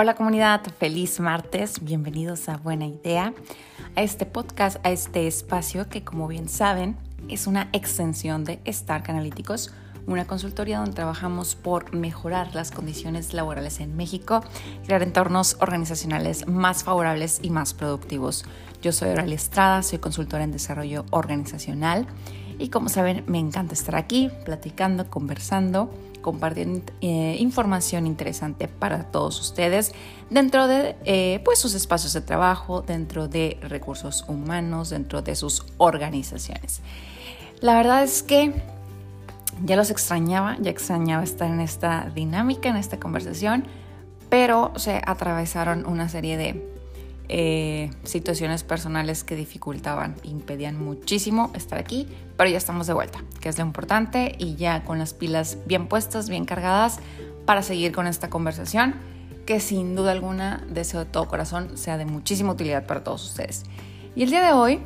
Hola comunidad, feliz martes, bienvenidos a Buena Idea, a este podcast, a este espacio que como bien saben es una extensión de Stark Analyticos, una consultoría donde trabajamos por mejorar las condiciones laborales en México, crear entornos organizacionales más favorables y más productivos. Yo soy Oralia Estrada, soy consultora en desarrollo organizacional y como saben me encanta estar aquí platicando, conversando compartiendo eh, información interesante para todos ustedes dentro de eh, pues sus espacios de trabajo, dentro de recursos humanos, dentro de sus organizaciones. La verdad es que ya los extrañaba, ya extrañaba estar en esta dinámica, en esta conversación, pero se atravesaron una serie de eh, situaciones personales que dificultaban, impedían muchísimo estar aquí, pero ya estamos de vuelta, que es lo importante, y ya con las pilas bien puestas, bien cargadas, para seguir con esta conversación, que sin duda alguna, deseo de todo corazón, sea de muchísima utilidad para todos ustedes. Y el día de hoy,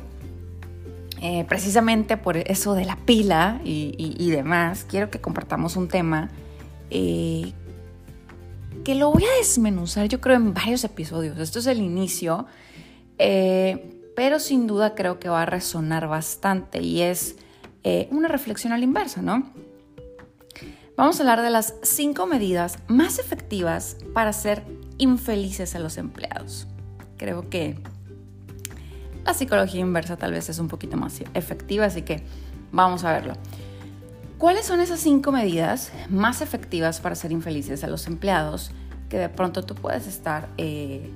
eh, precisamente por eso de la pila y, demás, quiero que compartamos un tema eh, que lo voy a desmenuzar yo creo en varios episodios. Esto es el inicio, eh, pero sin duda creo que va a resonar bastante y es eh, una reflexión a la inversa, ¿no? Vamos a hablar de las cinco medidas más efectivas para ser infelices a los empleados. Creo que la psicología inversa tal vez es un poquito más efectiva, así que vamos a verlo. ¿Cuáles son esas cinco medidas más efectivas para ser infelices a los empleados que de pronto tú puedes estar eh,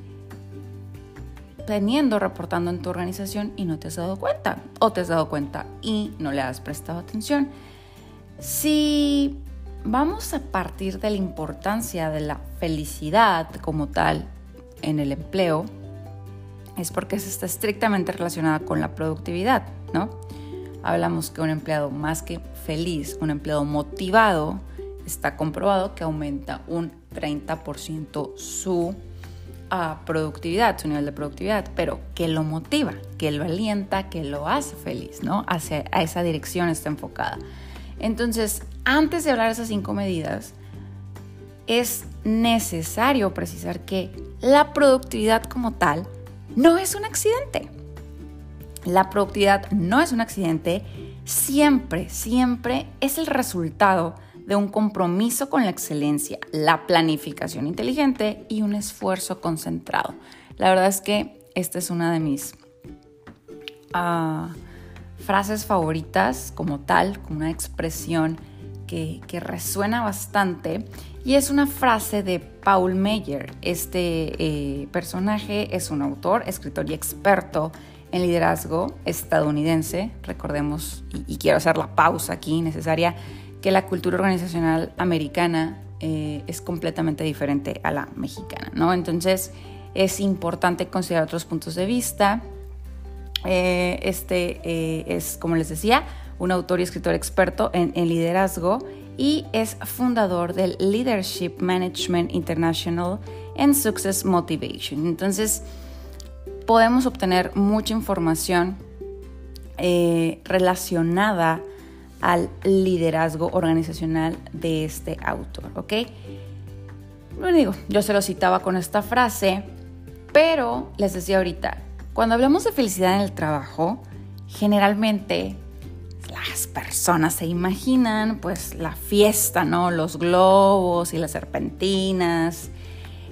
teniendo, reportando en tu organización y no te has dado cuenta? O te has dado cuenta y no le has prestado atención. Si vamos a partir de la importancia de la felicidad como tal en el empleo, es porque se está estrictamente relacionada con la productividad, ¿no? Hablamos que un empleado más que feliz, un empleado motivado, está comprobado que aumenta un 30% su ah, productividad, su nivel de productividad, pero que lo motiva, que lo alienta, que lo hace feliz, ¿no? Hacia esa dirección está enfocada. Entonces, antes de hablar de esas cinco medidas, es necesario precisar que la productividad como tal no es un accidente. La productividad no es un accidente, siempre, siempre es el resultado de un compromiso con la excelencia, la planificación inteligente y un esfuerzo concentrado. La verdad es que esta es una de mis ah, frases favoritas como tal, como una expresión que, resuena bastante y es una frase de Paul Meyer. Este eh, personaje es un autor, escritor y experto en liderazgo estadounidense. Recordemos, y, quiero hacer la pausa aquí necesaria, que la cultura organizacional americana eh, es completamente diferente a la mexicana, ¿no? Entonces es importante considerar otros puntos de vista. Eh, este eh, es, como les decía, un autor y escritor experto en, en liderazgo y es fundador del Leadership Management International and Success Motivation. Entonces, podemos obtener mucha información eh, relacionada al liderazgo organizacional de este autor, ¿ok? Lo digo, yo se lo citaba con esta frase, pero les decía ahorita, cuando hablamos de felicidad en el trabajo, generalmente las personas se imaginan pues la fiesta, ¿no? Los globos y las serpentinas,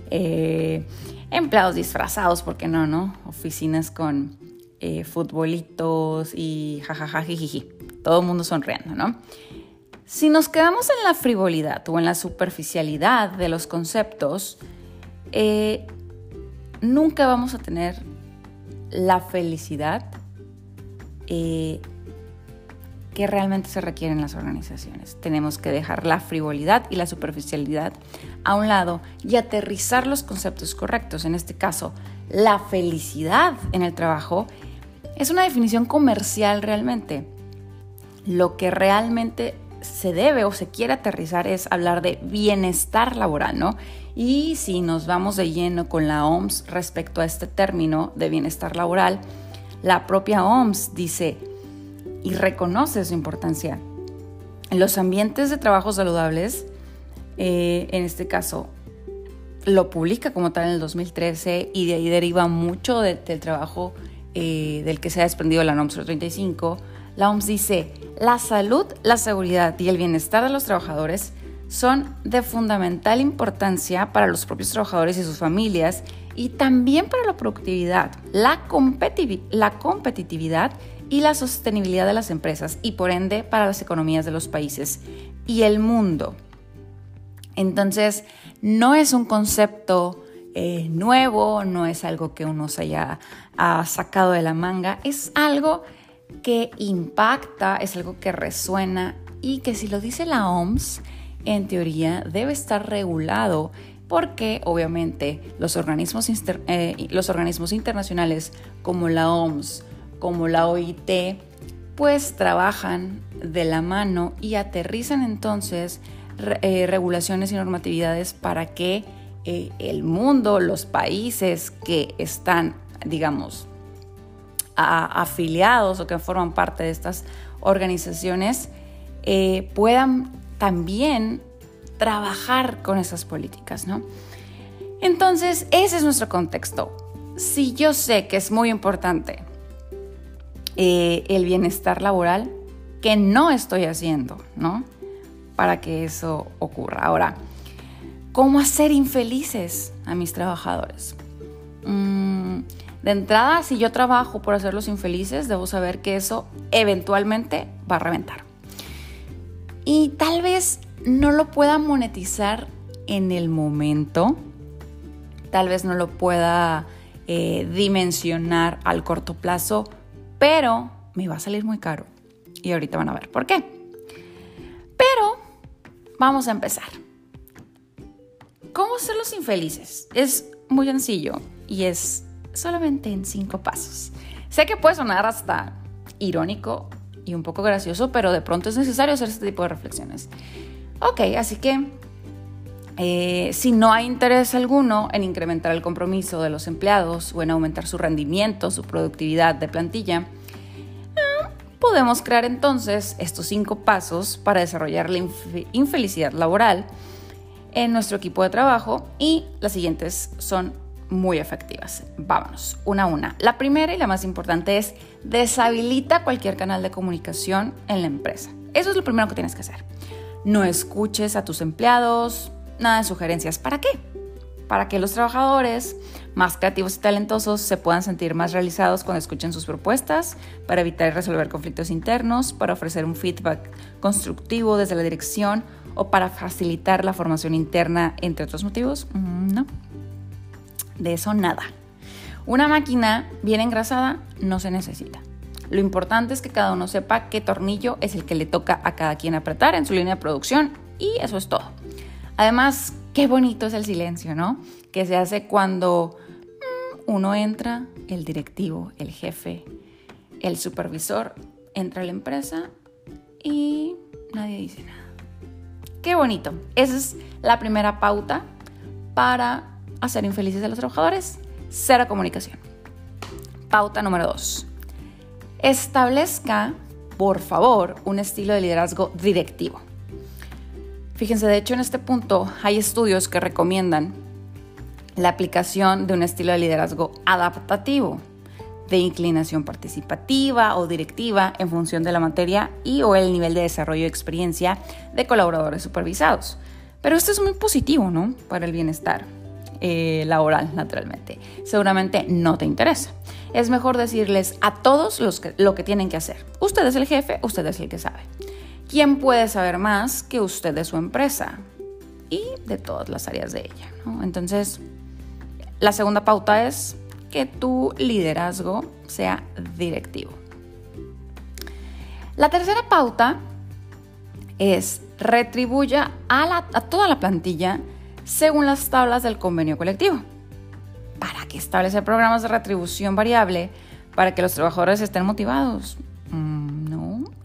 eh, empleados disfrazados, porque no, no? Oficinas con eh, futbolitos y jajaja, Todo el mundo sonriendo, ¿no? Si nos quedamos en la frivolidad o en la superficialidad de los conceptos, eh, nunca vamos a tener la felicidad eh, que realmente se requiere en las organizaciones. Tenemos que dejar la frivolidad y la superficialidad a un lado y aterrizar los conceptos correctos. En este caso, la felicidad en el trabajo es una definición comercial realmente. Lo que realmente se debe o se quiere aterrizar es hablar de bienestar laboral, ¿no? Y si nos vamos de lleno con la OMS respecto a este término de bienestar laboral, la propia OMS dice, y reconoce su importancia. Los ambientes de trabajo saludables, eh, en este caso, lo publica como tal en el 2013 y de ahí deriva mucho del trabajo eh, del que se ha desprendido la NOM 035. La OMS dice, la salud, la seguridad y el bienestar de los trabajadores son de fundamental importancia para los propios trabajadores y sus familias y también para la productividad, la competitividad y la sostenibilidad de las empresas y por ende para las economías de los países y el mundo. Entonces, no es un concepto eh, nuevo, no es algo que uno se haya sacado de la manga, es algo que impacta, es algo que resuena y que si lo dice la OMS, en teoría debe estar regulado porque obviamente los organismos, eh, los organismos internacionales como la OMS, como la OIT, pues trabajan de la mano y aterrizan entonces eh, regulaciones y normatividades para que eh, el mundo, los países que están, digamos, afiliados o que forman parte de estas organizaciones, eh, puedan también trabajar con esas políticas, ¿no? Entonces, ese es nuestro contexto. Si yo sé que es muy importante el bienestar laboral, que no estoy haciendo, ¿no? para que eso ocurra. Ahora, ¿cómo hacer infelices a mis trabajadores? Mm, de entrada, si yo trabajo por hacerlos infelices, debo saber que eso eventualmente va a reventar. Y tal vez no lo pueda monetizar en el momento, tal vez no lo pueda eh, dimensionar al corto plazo, pero me va a salir muy caro. Y ahorita van a ver por qué. Pero Vamos a empezar. ¿Cómo hacerlos infelices? Es muy sencillo y es solamente en cinco pasos. Sé que puede sonar hasta irónico y un poco gracioso, pero de pronto es necesario hacer este tipo de reflexiones. Ok, así que eh, si no hay interés alguno en incrementar el compromiso de los empleados o en aumentar su rendimiento, su productividad de plantilla, podemos crear entonces estos cinco pasos para desarrollar la infelicidad laboral en nuestro equipo de trabajo y las siguientes son muy efectivas. Vámonos, una a una. La primera y la más importante es deshabilita cualquier canal de comunicación en la empresa. Eso es lo primero que tienes que hacer. No escuches a tus empleados, nada de sugerencias. ¿Para qué? Para que los trabajadores más creativos y talentosos se puedan sentir más realizados cuando escuchen sus propuestas, para evitar y resolver conflictos internos, para ofrecer un feedback constructivo desde la dirección o para facilitar la formación interna, entre otros motivos. Mm, no, de eso nada. Una máquina bien engrasada no se necesita. Lo importante es que cada uno sepa qué tornillo es el que le toca a cada quien apretar en su línea de producción y eso es todo. Además, qué bonito es el silencio, ¿no? Que se hace cuando uno entra, el directivo, el jefe, el supervisor, entra a la empresa y nadie dice nada. Qué bonito. Esa es la primera pauta para hacer infelices a los trabajadores. Cero comunicación. Pauta número dos. Establezca, por favor, un estilo de liderazgo directivo. Fíjense, de hecho en este punto hay estudios que recomiendan la aplicación de un estilo de liderazgo adaptativo, de inclinación participativa o directiva en función de la materia y o el nivel de desarrollo y experiencia de colaboradores supervisados. Pero esto es muy positivo, ¿no? Para el bienestar eh, laboral, naturalmente. Seguramente no te interesa. Es mejor decirles a todos los que, lo que tienen que hacer. Usted es el jefe, usted es el que sabe. ¿Quién puede saber más que usted de su empresa? Y de todas las áreas de ella. ¿no? Entonces, la segunda pauta es que tu liderazgo sea directivo. La tercera pauta es retribuya a, toda la plantilla según las tablas del convenio colectivo. ¿Para qué establecer programas de retribución variable para que los trabajadores estén motivados? Mm.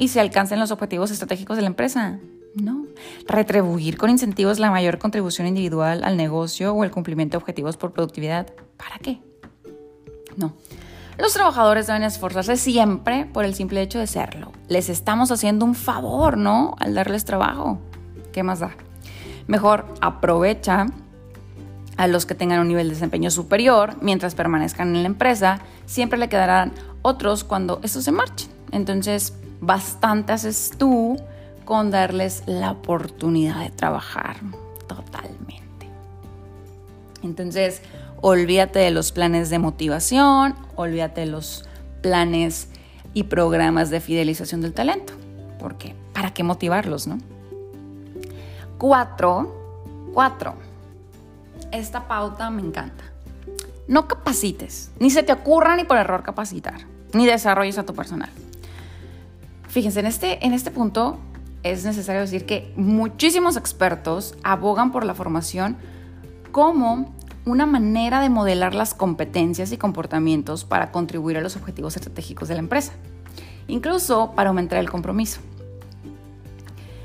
¿Y se alcancen los objetivos estratégicos de la empresa? No. Retribuir con incentivos la mayor contribución individual al negocio o el cumplimiento de objetivos por productividad. ¿Para qué? No. Los trabajadores deben esforzarse siempre por el simple hecho de serlo. Les estamos haciendo un favor, ¿no? Al darles trabajo. ¿Qué más da? Mejor aprovecha A los que tengan un nivel de desempeño superior, mientras permanezcan en la empresa, siempre le quedarán otros cuando estos se marchen. Entonces, bastante haces tú con darles la oportunidad de trabajar totalmente. Entonces, olvídate de los planes de motivación, olvídate de los planes y programas de fidelización del talento. Porque, ¿para qué motivarlos, no? Cuatro, cuatro. Esta pauta me encanta. No capacites, ni se te ocurra ni por error capacitar, ni desarrolles a tu personal. Fíjense, en este, en este punto es necesario decir que muchísimos expertos abogan por la formación como una manera de modelar las competencias y comportamientos para contribuir a los objetivos estratégicos de la empresa, incluso para aumentar el compromiso.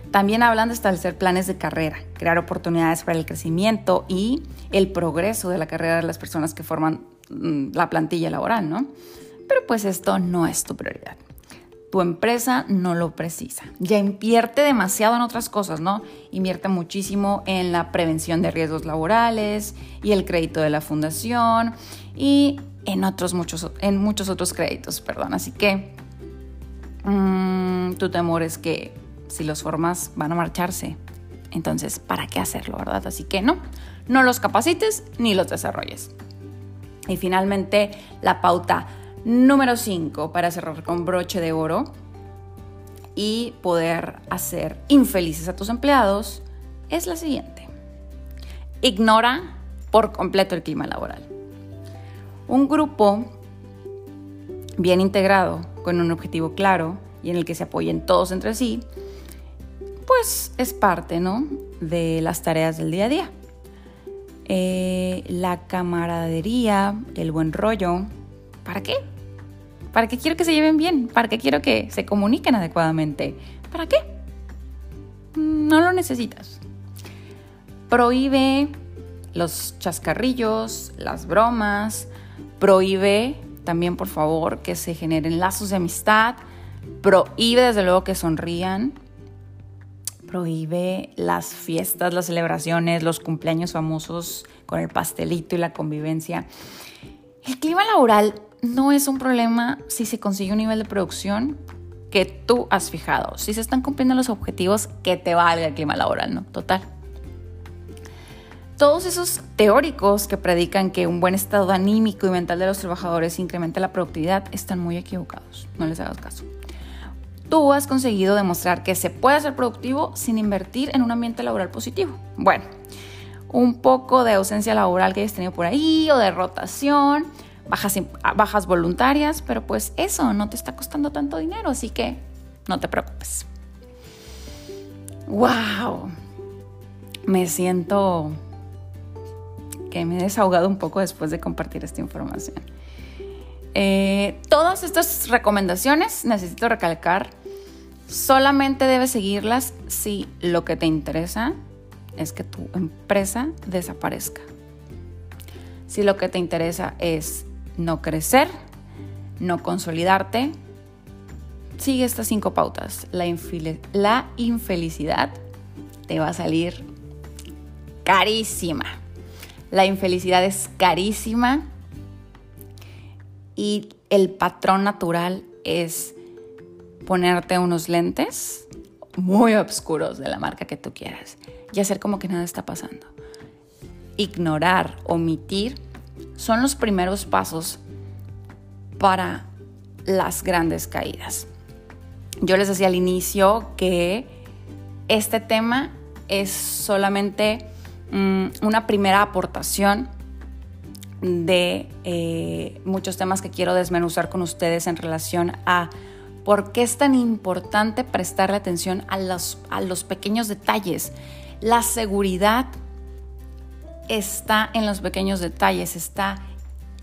También hablan de establecer planes de carrera, crear oportunidades para el crecimiento y el progreso de la carrera de las personas que forman mm, la plantilla laboral, ¿no? Pero pues esto no es tu prioridad tu empresa no lo precisa. Ya invierte demasiado en otras cosas, ¿no? Invierte muchísimo en la prevención de riesgos laborales y el crédito de la fundación y en otros muchos, en muchos otros créditos, perdón. Así que mm, tu temor es que si los formas van a marcharse. Entonces, ¿para qué hacerlo, verdad? Así que no, no los capacites ni los desarrolles. Y finalmente, la pauta Número 5, para cerrar con broche de oro y poder hacer infelices a tus empleados, es la siguiente. Ignora por completo el clima laboral. Un grupo bien integrado, con un objetivo claro y en el que se apoyen todos entre sí, pues es parte ¿no? de las tareas del día a día. Eh, la camaradería, el buen rollo, ¿para qué? ¿Para qué quiero que se lleven bien? ¿Para qué quiero que se comuniquen adecuadamente? ¿Para qué? No lo necesitas. Prohíbe los chascarrillos, las bromas, prohíbe también, por favor, que se generen lazos de amistad, prohíbe desde luego que sonrían, prohíbe las fiestas, las celebraciones, los cumpleaños famosos con el pastelito y la convivencia. El clima laboral no es un problema si se consigue un nivel de producción que tú has fijado. Si se están cumpliendo los objetivos, que te valga el clima laboral, ¿no? Total. Todos esos teóricos que predican que un buen estado anímico y mental de los trabajadores incrementa la productividad están muy equivocados. No les hagas caso. Tú has conseguido demostrar que se puede ser productivo sin invertir en un ambiente laboral positivo. Bueno, un poco de ausencia laboral que hayas tenido por ahí o de rotación bajas, bajas voluntarias, pero pues eso no te está costando tanto dinero, así que no te preocupes. ¡Wow! Me siento que me he desahogado un poco después de compartir esta información. Eh, todas estas recomendaciones, necesito recalcar, solamente debes seguirlas si lo que te interesa es que tu empresa desaparezca. Si lo que te interesa es no crecer, no consolidarte. Sigue estas cinco pautas. La, la infelicidad te va a salir carísima. La infelicidad es carísima y el patrón natural es ponerte unos lentes muy oscuros de la marca que tú quieras y hacer como que nada está pasando. Ignorar, omitir son los primeros pasos para las grandes caídas. Yo les decía al inicio que este tema es solamente mm, una primera aportación de eh, muchos temas que quiero desmenuzar con ustedes en relación a por qué es tan importante prestarle atención a los, a los pequeños detalles. La seguridad está en los pequeños detalles, está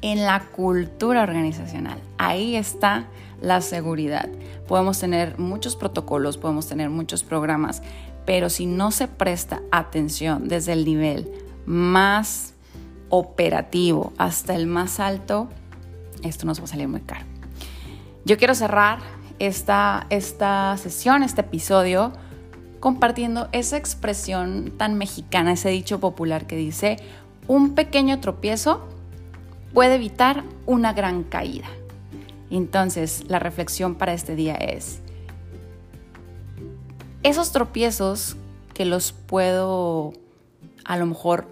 en la cultura organizacional. Ahí está la seguridad. Podemos tener muchos protocolos, podemos tener muchos programas, pero si no se presta atención desde el nivel más operativo hasta el más alto, esto nos va a salir muy caro. Yo quiero cerrar esta, esta sesión, este episodio, compartiendo esa expresión tan mexicana, ese dicho popular que dice, un pequeño tropiezo puede evitar una gran caída. Entonces, la reflexión para este día es, esos tropiezos que los puedo a lo mejor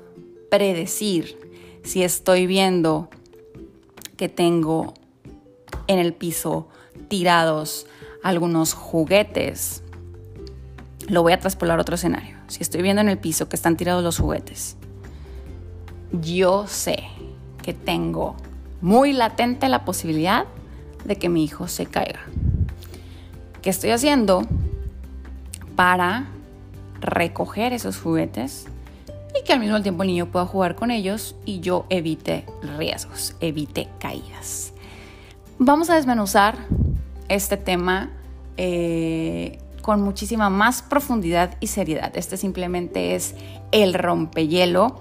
predecir si estoy viendo que tengo en el piso tirados algunos juguetes, lo voy a traspolar a otro escenario. Si estoy viendo en el piso que están tirados los juguetes, yo sé que tengo muy latente la posibilidad de que mi hijo se caiga. ¿Qué estoy haciendo para recoger esos juguetes y que al mismo tiempo el niño pueda jugar con ellos y yo evite riesgos, evite caídas? Vamos a desmenuzar este tema eh, con muchísima más profundidad y seriedad. Este simplemente es el rompehielo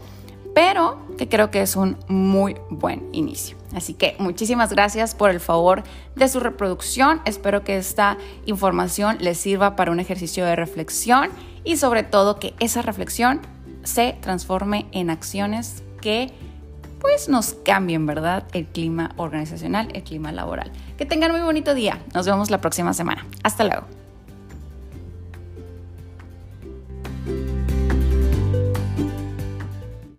pero que creo que es un muy buen inicio. Así que muchísimas gracias por el favor de su reproducción. Espero que esta información les sirva para un ejercicio de reflexión y sobre todo que esa reflexión se transforme en acciones que pues nos cambien, ¿verdad? El clima organizacional, el clima laboral. Que tengan muy bonito día. Nos vemos la próxima semana. Hasta luego.